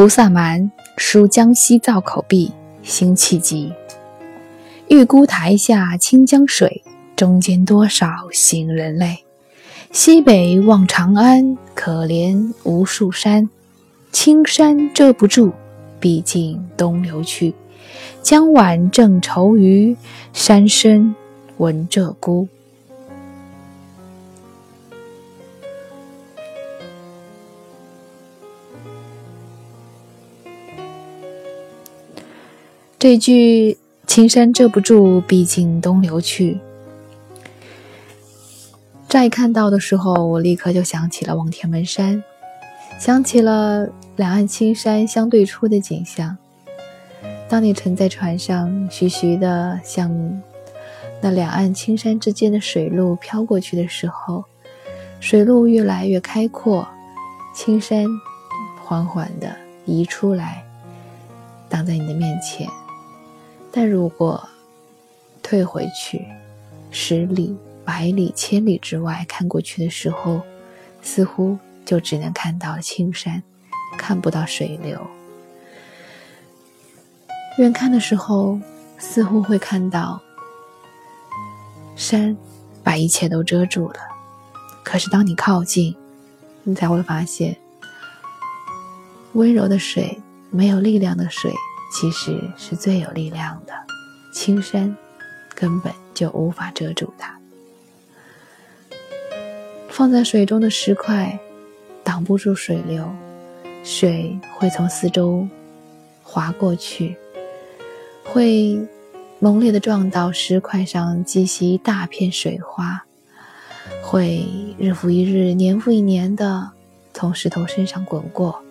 菩萨蛮，书江西造口壁，辛弃疾。玉孤台下清江水，中间多少行人泪。西北望长安，可怜无数山。青山遮不住，毕竟东流去。江晚正愁余，山深闻鹧鸪。这句“青山遮不住，毕竟东流去”，乍一看到的时候，我立刻就想起了望天门山，想起了两岸青山相对出的景象。当你乘在船上，徐徐的向那两岸青山之间的水路飘过去的时候，水路越来越开阔，青山缓缓的移出来，挡在你的面前。但如果退回去十里、百里、千里之外看过去的时候，似乎就只能看到青山，看不到水流。远看的时候，似乎会看到山把一切都遮住了。可是当你靠近，你才会发现，温柔的水，没有力量的水。其实是最有力量的，青山根本就无法遮住它。放在水中的石块挡不住水流，水会从四周划过去，会猛烈的撞到石块上，激起一大片水花，会日复一日、年复一年的从石头身上滚过、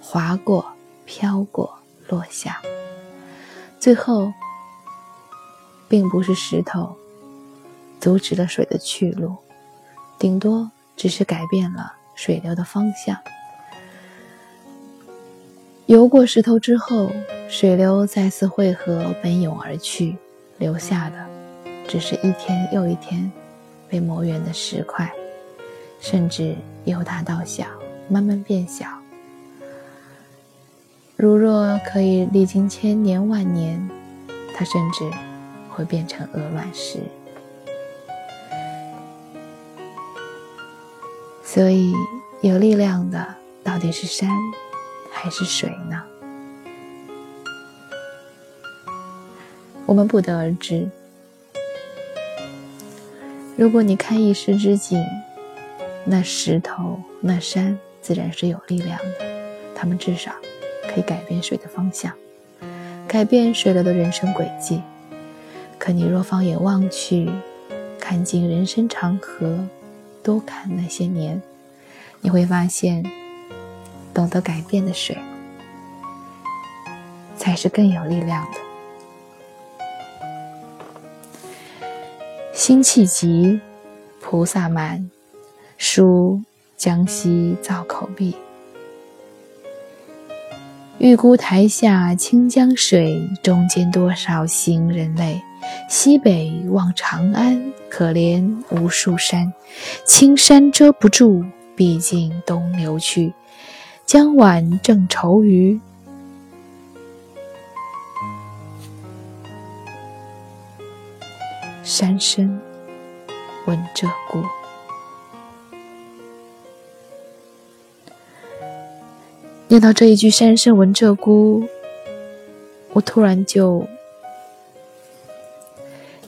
划过、飘过。落下，最后，并不是石头阻止了水的去路，顶多只是改变了水流的方向。游过石头之后，水流再次汇合，奔涌而去，留下的只是一天又一天被磨圆的石块，甚至由大到小，慢慢变小。如若可以历经千年万年，它甚至会变成鹅卵石。所以，有力量的到底是山还是水呢？我们不得而知。如果你看一时之景，那石头、那山自然是有力量的，它们至少。可以改变水的方向，改变水流的人生轨迹。可你若放眼望去，看尽人生长河，多看那些年，你会发现，懂得改变的水，才是更有力量的。辛弃疾，菩萨蛮，书江西造口壁。玉孤台下清江水，中间多少行人泪。西北望长安，可怜无数山。青山遮不住，毕竟东流去。江晚正愁余，山深闻鹧鸪。念到这一句“山深闻鹧鸪”，我突然就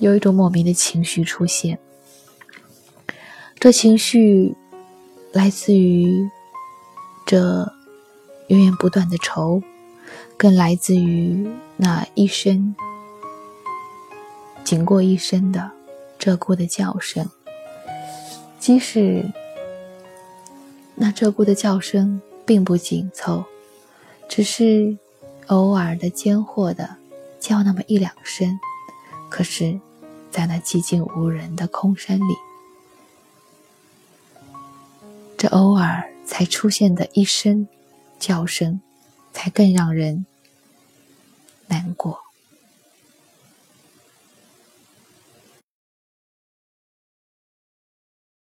有一种莫名的情绪出现。这情绪来自于这源源不断的愁，更来自于那一声经过一声的鹧鸪的叫声。即使那鹧鸪的叫声。并不紧凑，只是偶尔的间或的叫那么一两声。可是，在那寂静无人的空山里，这偶尔才出现的一声叫声，才更让人难过。